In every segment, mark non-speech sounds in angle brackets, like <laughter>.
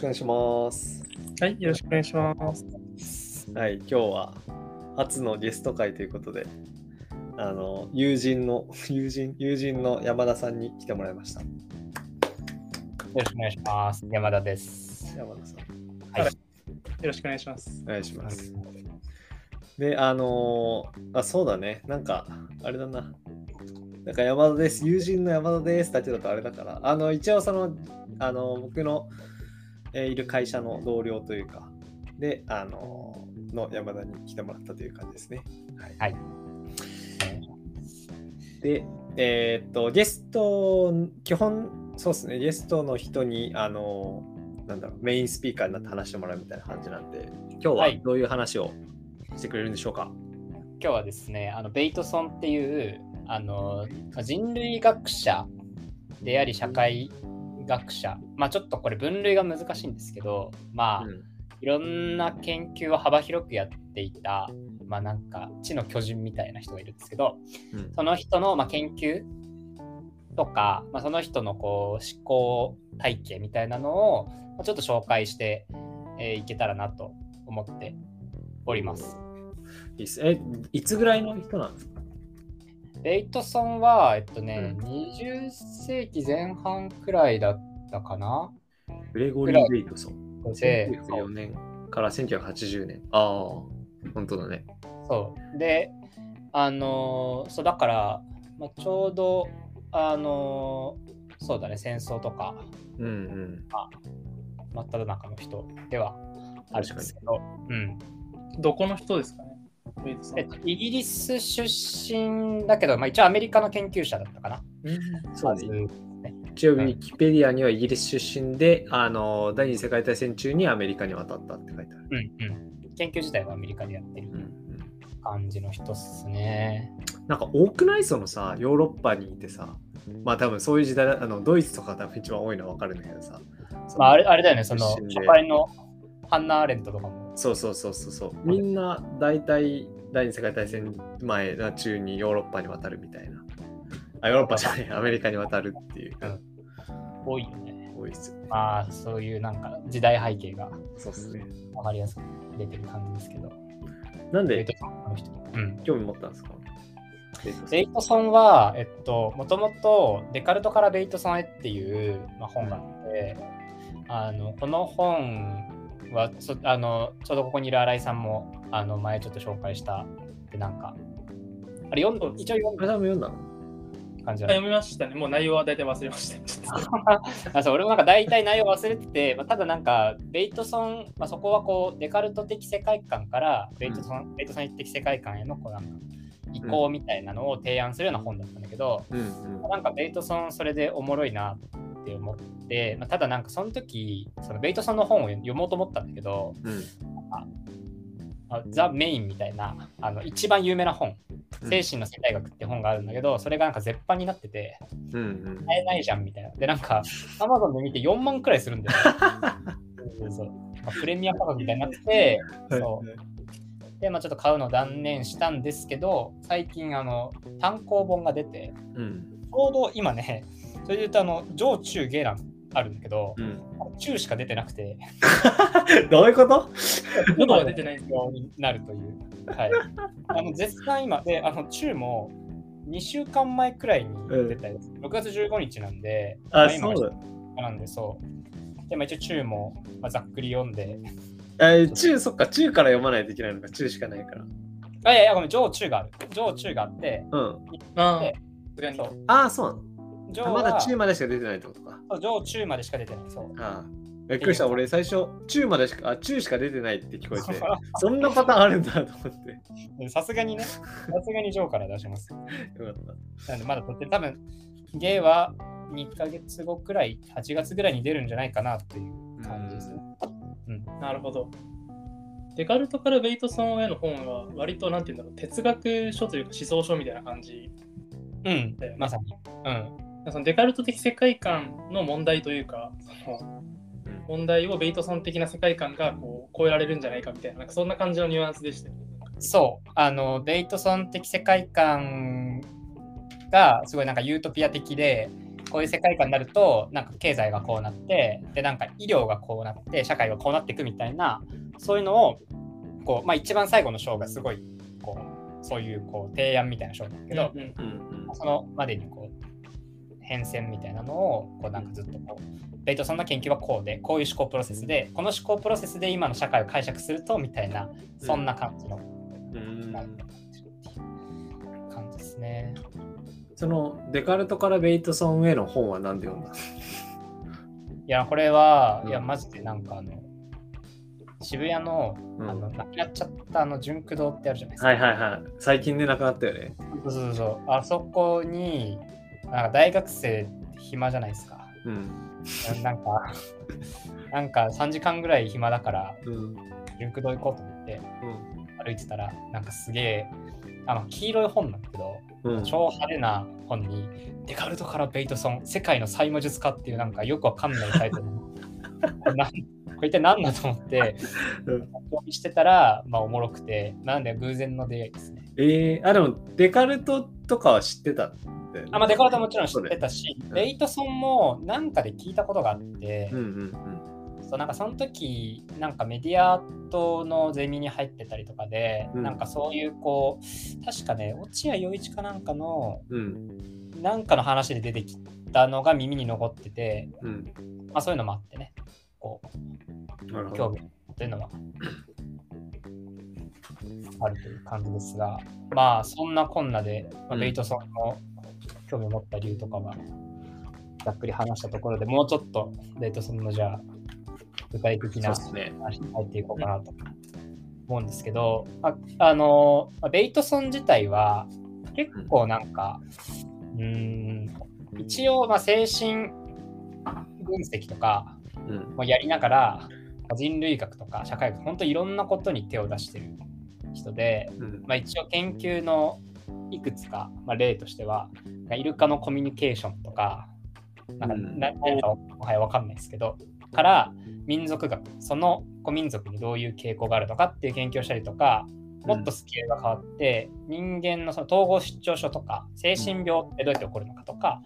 くお願いします。はい、よろしくお願いします。はい、今日は初のゲスト会ということで、あの、友人の、<laughs> 友人、友人の山田さんに来てもらいました。よろしくお願いします。山田です。山田さん、はい。よろしくお願いします。お願いします。で、あのーあ、そうだね、なんか、あれだな。なんか山田です、友人の山田ですだけだとあれだから、あの、一応その、あの、僕の、えーいる会社の同僚というか、で、あのーの山田に来てもらったという感じですね。はい。はい。で、えーっと、ゲスト、基本、そうですね、ゲストの人に、あの、なんだろう、メインスピーカーになって話してもらうみたいな感じなんで、今日ははいどういう話をしてくれるんでしょうか？今日はですね、あのベイトソンっていうあの人類学者であり社会学者、まあちょっとこれ分類が難しいんですけど、まあ、うん。いろんな研究を幅広くやっていた、まあなんか知の巨人みたいな人がいるんですけど、うん。その人のまあ研究とか、まあ、その人のこう思考体系みたいなのをまあちょっと紹介して、えーいけたらなと思っております。いいっす。え、いつぐらいの人なんですか？ベイトソンは、えっとね、うん20世紀前半くらいだったかな？グレゴリー・ベイトソン。で、1904年から1980年。ああ、本当だね。そう。で、あのーそうだから、まあ、ちょうど、あのーそうだね、戦争とか、うんうん。真っ只中の人ではあるんですけど、うん。どこの人ですかえっと、イギリス出身だけど、まあ、一応アメリカの研究者だったかな。そうまずね。一応、ウィキペディアにはイギリス出身で、あの、第二次世界大戦中にアメリカに渡ったって書いてある。うんうん。研究自体はアメリカでやってるうんうん感じの人っすね。なんか多くない？そのさ、ヨーロッパにいてさ、まあ多分そういう時代だ、あのドイツとか多分一番多いのは分かるんだけどさ。まあ、あれあれだよね、その初回のハンナ・アーレントとかも。そうそうそうそうそう。みんな大体第二次世界大戦前な中にヨーロッパに渡るみたいな。あ、ヨーロッパじゃない、アメリカに渡るっていう、うん多いよね。多いですよね。まあ、そういうなんか時代背景がそうっすね。分かりやすく出てる感じですけど。なんで。うん。興味持ったんですか？ベイトソンベイトソンは、えっと、もともとデカルトからベイトソンへっていう、まあ、本があって、あのこの本はそあのちょうどここにいる新井さんもあの前ちょっと紹介したでなんかあれ読んだ一応読んだ読んだの？感じ読みましたね。もう内容は大体忘れました。ちょっとあそう俺もなんか大体内容忘れてて、まあ、ただなんかベイトソン、まあ、そこはこうデカルト的世界観からベイトソン、ベイトソン的世界観へのこうなんか移行みたいなのを提案するような本だったんだけど、うんうん。なんかベイトソンそれでおもろいなって思って、まあ、ただなんかその時そのベイトソンの本を読もうと思ったんだけどうん。あザ・メインみたいなあの一番有名な本うん。精神の生態学って本があるんだけどそれがなんか絶版になっててうんうん。買えないじゃんみたいな。でなんか Amazon で見て4万くらいするんだよ、<laughs> そうそうまあプレミア価格みたいになっててそうで、まあ、ちょっと買うのを断念したんですけど最近あの単行本が出てうんちょうど今ね、<laughs> それで言うと、あの、上中下欄あるんだけど、うん。中しか出てなくて、<laughs> どういうこと？喉は出てないようになるという。はい。あの、絶賛今、で、あの、中も2週間前くらいに出たやつ、6月15日なんで、あ、ま今そうだ。なんで、そう。で、まあ、一応中も、まあ、ざっくり読んで、え中、そっか、中から読まないといけないのか、中しかないから。あ、いやいや、ごめん、上中がある。上中があって、うん。ああそう。ああ、そうなの？まだは中までしか出てないってことか。そう上中までしか出てない。そう。ああ。びっくりした。俺、最初、中までしか、あ、中しか出てないって聞こえて、そ <laughs> んなパターンあるんだと思って。さすがにね、さすがに上から出します。<laughs> よかった。なんでまだ撮って、多分ゲイは2ヶ月後くらい、8月ぐらいに出るんじゃないかなという感じですね。なるほど。デカルトからベイトソンへの本は割となんていうんだろう哲学書というか思想書みたいな感じうんまさに。うん。そのデカルト的世界観の問題というかそのうん問題をベイトソン的な世界観がこう超えられるんじゃないかみたいななんかそんな感じのニュアンスでしたよね。そう、あの、ベイトソン的世界観がすごいなんかユートピア的で、こういう世界観になるとなんか経済がこうなってでなんか医療がこうなって社会がこうなっていくみたいなそういうのをこう、まあ、一番最後の章がすごいこうそういうこう提案みたいな章なんだけど、うんうんうん。そのまでにこう変遷みたいなのをこうなんかずっとこうベイトソンの研究はこうでこういう思考プロセスでこの思考プロセスで今の社会を解釈するとみたいなそんな感じのうん。感じですね。そのデカルトからベイトソンへの本は何で読んだいやこれはうんいやマジでなんかあの渋谷のうんあのなくなっちゃったあの純駆堂ってあるじゃないですか。はいはいはい。最近ね、なくなったよね。そうそうそう。あそこになんか大学生暇じゃないですか。うん。なんかなんか3時間ぐらい暇だからうん。純駆堂行こうと思ってうん。歩いてたらなんかすげえあの黄色い本なんだけど、うん。超派手な本にデカルトからベイトソン世界の債務術家っていうなんかよくわかんないタイトル <laughs> これ一体何だと思ってうん読みしてたらまあおもろくてなんで偶然の出会いですね。えー、あ、でもデカルトとかは知ってたんだよね。あまあデカルトはもちろん知ってたしうん。ベイトソンもなんかで聞いたことがあって、うんうんそうなんかその時なんかメディアとのゼミに入ってたりとかで、うんなんかそういうこう確かね落合陽一かなんかのうん。うん。なんかの話で出てきたのが耳に残ってて、うん。まあ、そういうのもあってねこ。う興味というのはあるという感じですがまあそんなこんなで、まあうんベイトソンの興味を持った理由とかはざっくり話したところでもうちょっとベイトソンのじゃあ具体的な。話に入っていこうかなと思うんですけど、ああのベイトソン自体は結構なんか、うーん、一応まあ精神分析とかうん。もやりながら人類学とか社会学本当いろんなことに手を出してる人で、うん。まあ、一応研究のいくつか、まあ、例としてはイルカのコミュニケーションとかなんかうんな何かもはやわかんないですけどから民族学その古民族にどういう傾向があるのかっていう研究をしたりとかもっとスケールが変わって、人間のその統合失調症とか精神病ってどうやって起こるのかとか、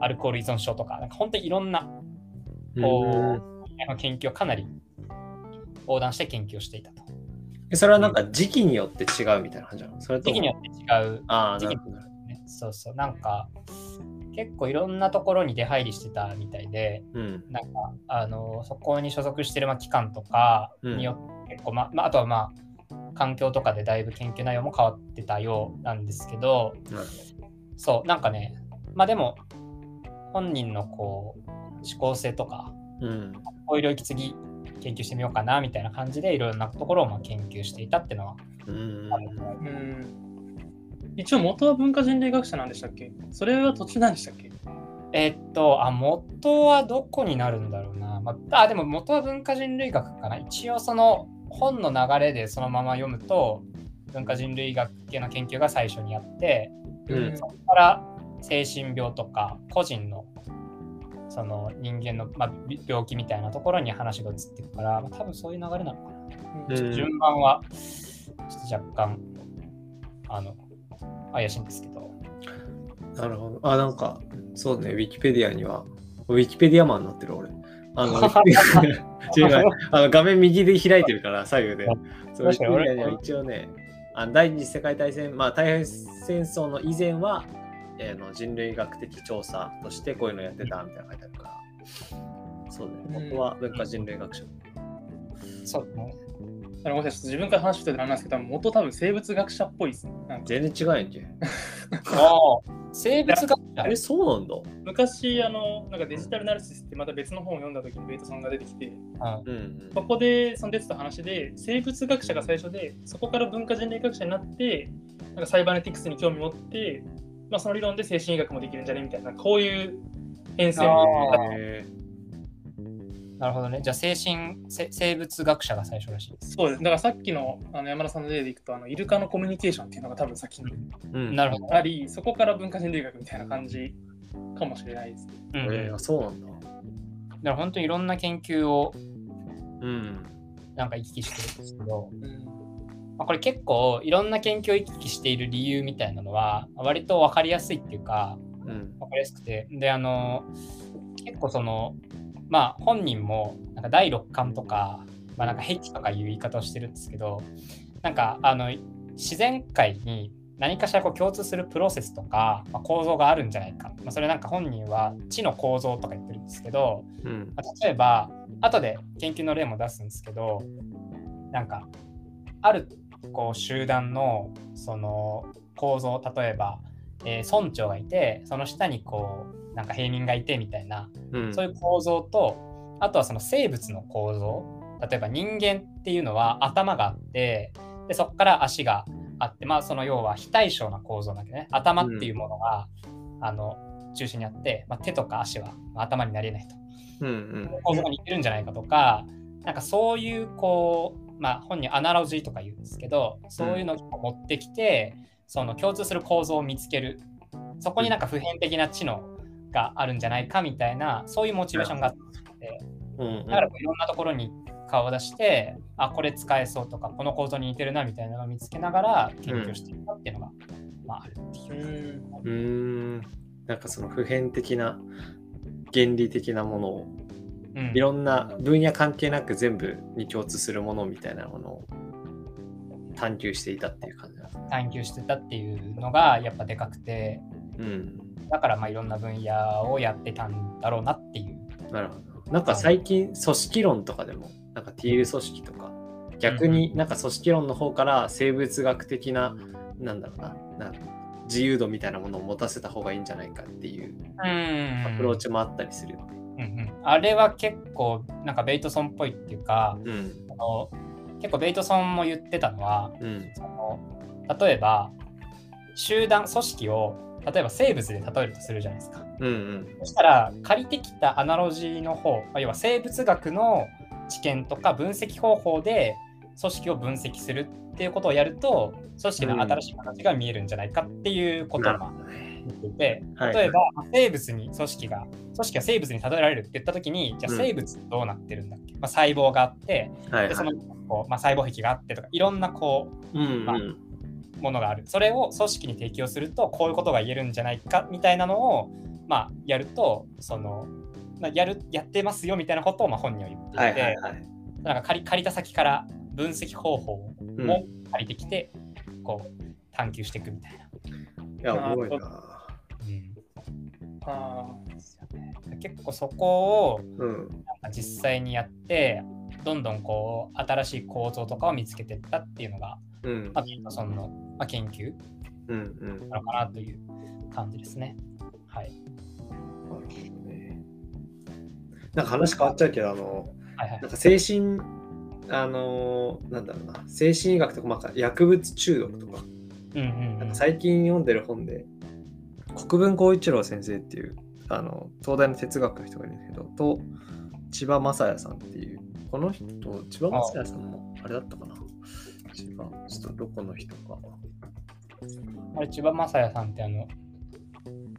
アルコール依存症とかなんか本当にいろんなこう研究をかなり横断して研究をしていたと。えそれはなんか時期によって違うみたいな感じなの？それ時期によって違うああ、なるほど。ね。そうそう、なんか結構いろんなところに出入りしてたみたいで、うん。なんかあのそこに所属してるまあ機関とかによって結構、ままあ、あとはまあ環境とかでだいぶ研究内容も変わってたようなんですけど、なるそう、なんかね、まあでも本人のこう思考性とか、うん。こういう領域次研究してみようかなみたいな感じでいろんなところをまあ研究していたっていうのはうん。ある。くらいうん一応元は文化人類学者なんでしたっけ？それは途中なんでしたっけ？えっと、あ、元はどこになるんだろうな。まあ、あでも元は文化人類学かな。一応その本の流れでそのまま読むと、文化人類学系の研究が最初にあって、うんそこから精神病とか個人のその人間の、まあ、び病気みたいなところに話が移っていくから、まあ、多分そういう流れなのかな。うん順番はちょっと若干あの怪しいんですけど。なるほど。あ、なんか、そうね、ウィキペディアには、ウィキペディアマンになってる俺。あの、<laughs> あの画面右で開いてるから、左右で。そうウィキペは一応ね、あの第二次世界大戦、まあ、太平洋戦争の以前は、えーの人類学的調査としてこういうのやってたみたいなの書いてあるから。そうね、うん元は文化人類学者。そうね。あのごめんなさい、ちょっと自分から話してたらなんですけど、元多分生物学者っぽいですね。全然違うやんけ。<laughs> ああ、生物学者え、そうなんだ。昔あの、なんかデジタルナルシスってまた別の本を読んだ時にベイトさんが出てきて、うんうんそこでその出てた話で、生物学者が最初で、そこから文化人類学者になって、なんかサイバネティクスに興味持って、まあ、その理論で精神医学もできるんじゃね？みたいな、こういう変遷あうん。へなるほどね。じゃあ、精神、せ生物学者が最初らしいです。そうです。だからさっきのあの山田さんの例でいくと、あのイルカのコミュニケーションっていうのが多分先にーうん。なるほど。あり、そこから文化人類学みたいな感じかもしれないです。うんえーあそうなんだ。だから本当にいろんな研究をうん。なんか行き来してるんですけど、うんまあ、これ結構いろんな研究を行き来している理由みたいなのは割と分かりやすいっていうかうんわかりやすくて、で、あの、結構その、まあ本人もなんか第六感とか、まあなんか癖とかいう言い方をしてるんですけど、なんかあの自然界に何かしらこう共通するプロセスとか、まあ、構造があるんじゃないか、まあ、それなんか本人は知の構造とか言ってるんですけど、うん。まあ例えば後で研究の例も出すんですけどなんかあるこう集団のその構造例えば、えー村長がいてその下にこうなんか平民がいてみたいなうん。そういう構造とあとはその生物の構造。例えば人間っていうのは頭があってでそこから足があってまあその要は非対称な構造なんだけどね。頭っていうものが、あの中心にあって、まあ、手とか足はまあ頭になれないと。うんうん。構造が似てるんじゃないかとか、なんかそういうこう、まあ本にアナロジーとか言うんですけど、そういうのを持ってきて、その共通する構造を見つける。そこになんか普遍的な知能があるんじゃないかみたいな、そういうモチベーションがあって、だからいろんなところに顔を出して、あ、これ使えそうとか、この構造に似てるなみたいなのを見つけながら研究していったっていうのが、まああるっていう。うん。なんかその普遍的な原理的なものをうん。いろんな分野関係なく全部に共通するものみたいなものを探求していたっていう感じなんですね。探求してたっていうのがやっぱでかくて、うん。だからまあいろんな分野をやってたんだろうなっていう。なるほど。なんか最近組織論とかでもなんか TL 組織とか逆になんか組織論の方から生物学的ななんだろうななんか自由度みたいなものを持たせた方がいいんじゃないかっていううんアプローチもあったりするよね。うんうん、あれは結構なんかベイトソンっぽいっていうかうん。あの結構ベイトソンも言ってたのはうん。その例えば集団組織を例えば生物で例えるとするじゃないですか。うんうん。そしたら借りてきたアナロジーの方、まあ要は生物学の知見とか分析方法で組織を分析するっていうことをやると組織の新しい形が見えるんじゃないかっていうことをなるまあほどね。言っていて、はい例えば生物に組織が組織が生物に例えられるって言った時にじゃあうん生物どうなってるんだっけ、まあ、細胞があってはいはい。でそのこう、まあ、細胞壁があってとかいろんなこうんうん。まあうものがあるそれを組織に適用するとこういうことが言えるんじゃないかみたいなのを、まあ、やるとその、まあ、やるやってますよみたいなことをまあ本人は言っていて、はいはいはい。なんか借り借りた先から分析方法うんも借りてきて、こう探求していくみたいな。いや、いな。あですよね結構そこを実際にやってどんどんこう新しい構造とかを見つけていったっていうのが、うんま。あ、ピートソンの、まあ、研究うんうん。なのかなという感じですね。はい。なるほどね。なんか話変わっちゃうけど、あの、はいはいなんか精神、あのーなんだろうな、精神医学とか、まあ、薬物中毒とか、うんうんうんなんか最近読んでる本で、国分光一郎先生っていう、あの、東大の哲学の人がいるんだけど、と、千葉雅也さんっていう、この人、千葉雅也さんも、あれだったかな？千葉、ちょっとどこの人か。あれ、千葉雅也さんってあの、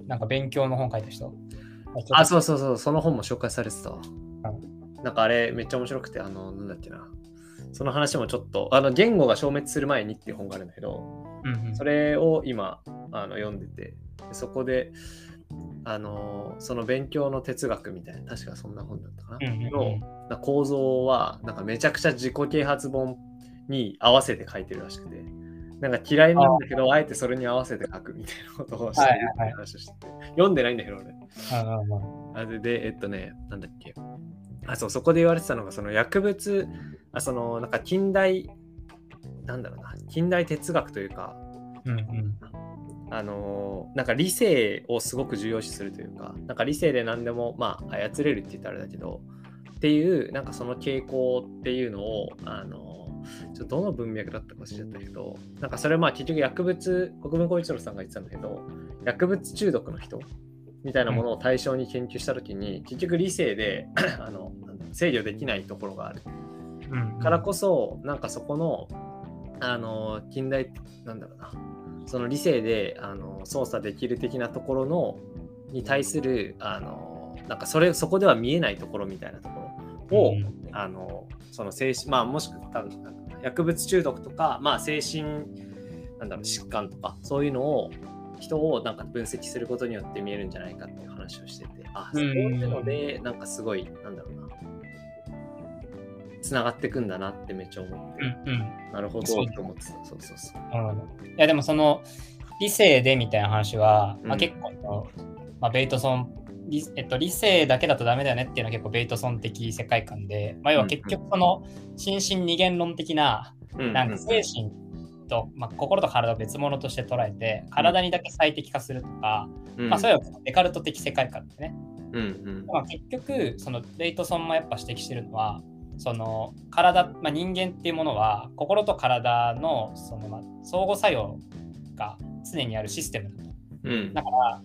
なんか勉強の本書いた人？あ、う。そうそうそう、その本も紹介されてたわ。なんかあれめっちゃ面白くて、あの、なんだっけな。その話もちょっと、あの、言語が消滅する前にっていう本があるんだけど、うんうんそれを今、あの読んでて、でそこで、あの、その勉強の哲学みたいな、確かそんな本だったかな。うんうんうんのな構造は、なんかめちゃくちゃ自己啓発本に合わせて書いてるらしくて、なんか嫌いなんだけど、あえてそれに合わせて書くみたいなことをしてるっていう話をしてて、読んでないんだけど、俺。あれで、えっとね、なんだっけ。あ、そう、そこで言われてたのが、その薬物、あその、なんか近代、なんだろうな、近代哲学というか、うんうん。あのーなんか理性をすごく重要視するというか、なんか理性で何でも、まあ、操れるって言ったらあれだけど、っていう、なんかその傾向っていうのを、あのーちょっとどの文脈だったか忘れちゃったけど、なんかそれまあ結局薬物、国分光一郎さんが言ってたんだけど、薬物中毒の人みたいなものを対象に研究したときに、結局理性で <coughs> あの制御できないところがある。うんうん。からこそ、なんかそこの、あの、近代、なんだろうな、その理性であの操作できる的なところの、に対する、あの、なんかそれ、そこでは見えないところみたいなところ。を、うんあの、その精神、まあもしくは薬物中毒とか、まあ精神、なんだろう、疾患とか、そういうのを、人をなんか分析することによって見えるんじゃないかっていう話をしてて、あ、そういうので、なんかすごい、なんだろうな、つながってくんだなってめっちゃ思って、うんうん。なるほどと思ってた。そうそうそう。うん。いやでもその理性でみたいな話は、まあ、うん。結構まあ、ベイトソン理,、えっと、理性だけだとダメだよねっていうのは結構ベイトソン的世界観で、まあ、要は結局その心身二元論的なうん。なんか精神と、まあ、心と体を別物として捉えて体にだけ最適化するとか、うん。まあ、それはデカルト的世界観でね、うんうん。まあ、結局そのベイトソンもやっぱ指摘してるのはその体、まあ、人間っていうものは心と体のその、まあ、相互作用が常にあるシステムだと。うん。だから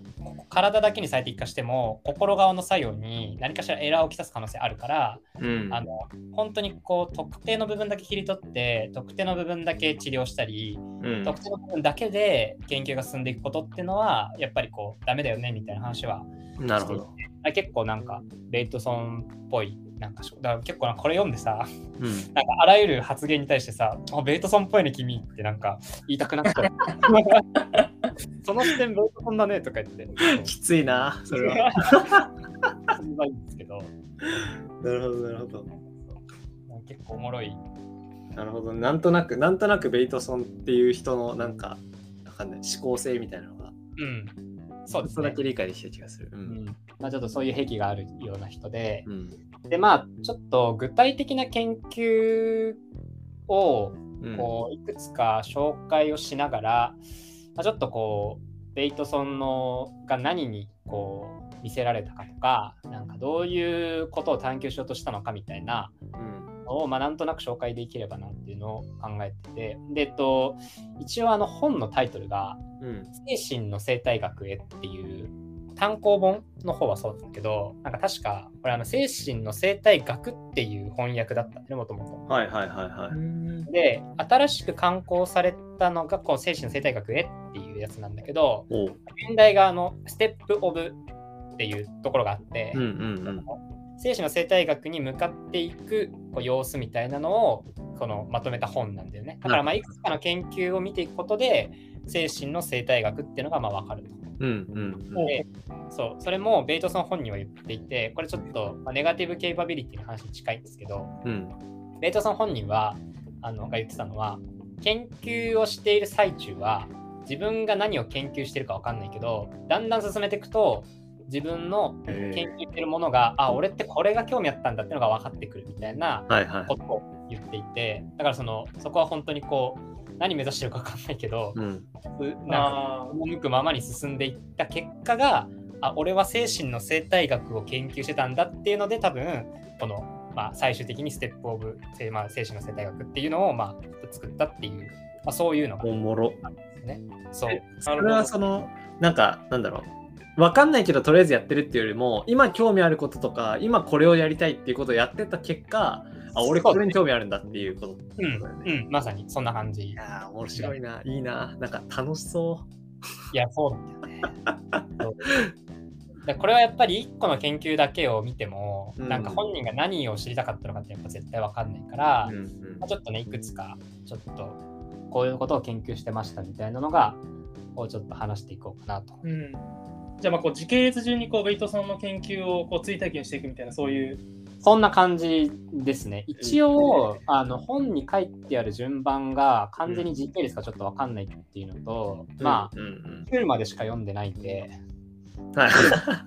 体だけに最適化しても心側の作用に何かしらエラーをきたす可能性あるから、うん。あの本当にこう特定の部分だけ切り取って特定の部分だけ治療したり、うん。特定の部分だけで研究が進んでいくことっていうのはやっぱりこうダメだよねみたいな話はなるほど。あ結構なんかベイトソンっぽいなんかしょだから結構これ読んでさうん。なんかあらゆる発言に対してさあベイトソンっぽいね君ってなんか言いたくなった <laughs> その視点ベイトソンだねとか言って。きついな、それは。そんないいんですけど。なるほど、なるほど。結構おもろい。なるほど。なんとなく、なんとなくベイトソンっていう人のなんか、わかんない、思考性みたいなのが、うんそうですねそれだけ理解できた気がする。う。うんんまあ、ちょっとそういう癖があるような人で、うん。でまあちょっと具体的な研究をうんこういくつか紹介をしながら、まあ、ちょっとこうベイトソンのが何にこう見せられたかとかなんかどういうことを探求しようとしたのかみたいなうん。のを、まあ、なんとなく紹介できればなっていうのを考えててで、えっと、一応あの本のタイトルがうん。「精神の生態学へ」っていう単行本の方はそうだけどなんか確かこれあの精神の生態学っていう翻訳だったんでもともと。はいはいはいはい。で新しく刊行されたのがこう精神の生態学へっていうやつなんだけど。現代側のステップオブっていうところがあって、うんうん精神の生態学に向かっていくこう様子みたいなのをこのまとめた本なんだよね。だからまあいくつかの研究を見ていくことで精神の生態学っていうのがまあ分かると。うん。うんうん。でそうそれもベイトソン本人は言っていてこれちょっと、まあ、ネガティブケイパビリティの話に近いんですけどうん。ベイトソン本人はあのが言ってたのは研究をしている最中は自分が何を研究してるか分かんないけどだんだん進めていくと自分のえ研究してるものが、あ俺ってこれが興味あったんだっていうのが分かってくるみたいなはいはいこ。とを言っていてだからそのそこは本当にこう何目指してるか分かんないけど、うん。なんかあ赴くままに進んでいった結果があ俺は精神の生態学を研究してたんだっていうので多分この、まあ、最終的にステップオブ、せまあ、精神の生態学っていうのを、まあ、作ったっていう、まあ、そういうのがおもろ。あるんですね。そうえそれはその、なんか、なんだろう。わかんないけど、とりあえずやってるっていうよりも、今興味あることとか、今これをやりたいっていうことをやってた結果、あ、俺これに興味あるんだっていうことってうん。うん、まさにそんな感じ。いいやー、面白いな。いいな。なんか楽しそや、そうなんだよね。これはやっぱり一個の研究だけを見ても、うんなんか本人が何を知りたかったのかってやっぱ絶対わかんないから、う。うんうんまあ、ちょっとね、いくつか、ちょっと、こういうことを研究してましたみたいなのが、をちょっと話していこうかなと。うん、じゃあまあこう時系列順にこうベイトソンの研究をこう追体験していくみたいなそういう。そんな感じですね。一応、あの本に書いてある順番が完全に時系列かちょっとわかんないっていうのと、まあ、うんうん週までしか読んでないんで、うん。はい。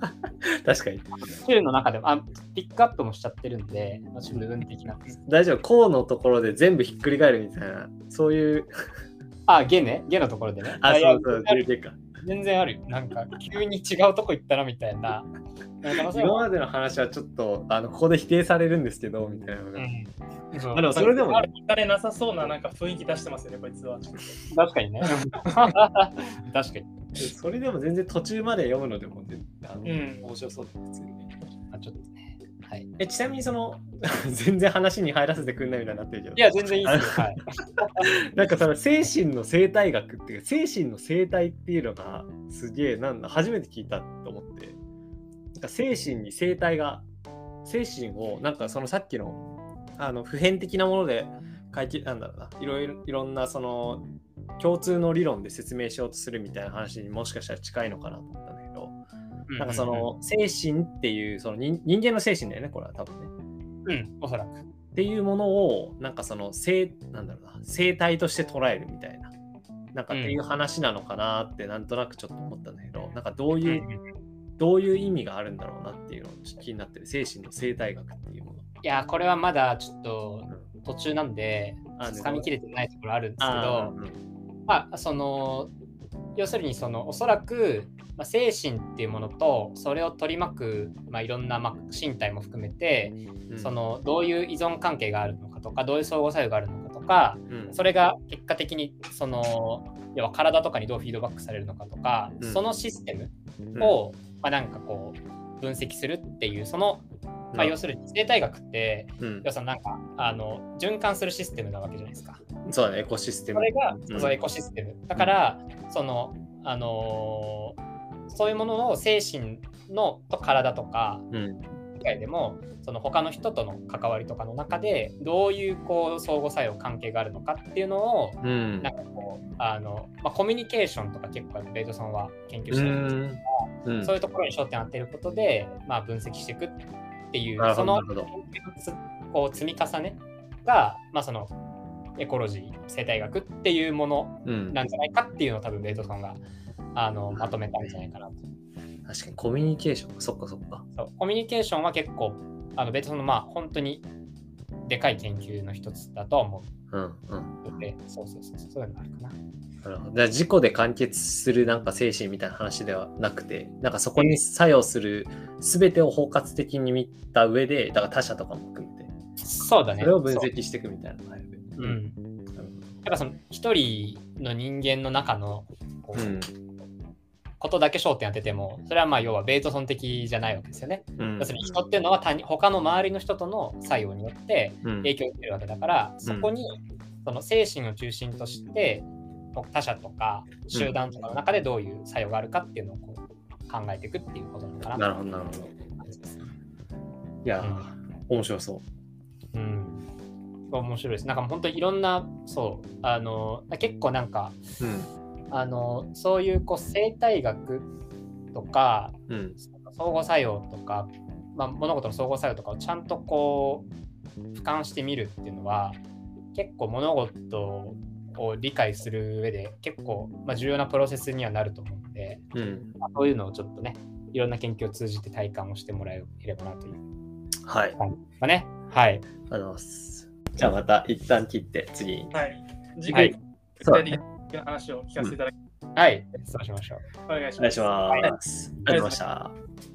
<laughs> 確かに。週の中でも、あピックアップもしちゃってるんで、まあ、ちょっと部分的な。大丈夫。こうのところで全部ひっくり返るみたいな、そういう。あ、ゲね、ゲのところでね。あ、そうそう、ある全然か。全然ある。なんか、急に違うとこ行ったなみたいな。今までの話はちょっと、あの、ここで否定されるんですけど、みたいなのが。うん、そうあでもそれでもねあるお金なさそうななんか雰囲気出してますよね、こいつは。確かにね。<laughs> 確かに。それでも全然途中まで読むのでも、あのうん面白そうですよね。あちょっとね。はい。え、ちなみにその、<laughs> 全然話に入らせてくんないみたいになってるけど。いや、全然いいですよ。はい。<laughs> なんかその精神の生態学っていうか、精神の生態っていうのがすげえ、なんだ、初めて聞いたと思って。なんか精神に生態が、精神を、なんかそのさっきの、あの、普遍的なもので解決、なんだろうな、いろいろ、いろんなその、共通の理論で説明しようとするみたいな話にもしかしたら近いのかなと思ったんだけど、なんかその精神っていうその人人間の精神だよねこれは多分ね。うん、おそらく。っていうものをなんかその生なんだろうな生態として捉えるみたいななんかっていう話なのかなってなんとなくちょっと思ったんだけど、なんかどういう、どういう意味があるんだろうなっていうのを気になってる精神の生態学っていうもの。いや、これはまだちょっと途中なんで、あつかみきれてないところあるんですけあど、まあ、その、要するにそのおそらく、まあ、精神っていうものとそれを取り巻く、まあ、いろんな、まあ、身体も含めて、うんそ、のどういう依存関係があるのかとかどういう相互作用があるのかとかうんそれが結果的にその要は体とかにどうフィードバックされるのかとか、うんそのシステムうんを、まあ、なんかこう分析するっていうその、まあ、要するに生態学ってうん要するになんかあの循環するシステムなわけじゃないですか。そうだね、エコシステム。それが、うんそうエコシステム。だから、その、あのーそういうものを精神のと体とかう外でも、その他の人との関わりとかの中で、どういうこう相互作用関係があるのかっていうのを、うん。なんかこう、あの、まあ、コミュニケーションとか結構ベイトさんは研究うしてるんですけど、ん。うん。そういうところに焦点を当てることで、まあ、分析していくっていうそのこう積み重ねが、まあ、そのエコロジー、生態学っていうものうん。なんじゃないかっていうのを多分ベイトさんがあのまとめたんじゃないかなと。確かにコミュニケーション。そっかそっか。そうコミュニケーションは結構あのベイトさんのまあ本当にでかい研究の一つだとは思うんうん。うので、そうそうそうそう、そういうのあるかな。なるほど。じゃあ事故で完結するなんか精神みたいな話ではなくて、なんかそこに作用する全てを包括的に見た上で、だから他者とかも含めて、そうだね。それを分析していくみたいなのがあるね。うん。なるほだからその一人の人間の中のこう、ど。ことだけ焦点当てても、それはまあ要はベイトソン的じゃないわけですよね。うん。要するに人っていうのは他人他の周りの人との作用によってうん影響を受けるわけだから、そこにその精神を中心として他者とか集団とかの中でどういう作用があるかっていうのをこう考えていくっていうことなのかな。なるほど、なるほど。いやー、面白そう。うん。面白いです。なんか本当にいろんな、そう、あの、結構なんか、うん。あの、そういうこう生態学とか、うん。相互作用とか、まあ、物事の相互作用とかをちゃんとこう俯瞰してみるっていうのは結構物事を理解する上で結構、まあ、重要なプロセスにはなると思うので、うん。まあそういうのをちょっとねいろんな研究を通じて体感をしてもらえればなというはい。感じですかね。はい。ありがとうございます。じゃあまた一旦切って次に。はい。次回、はい具体的な話を聞かせていただき、はい。そうしましょう。お願いしお願いします。ます。ありがとうございました。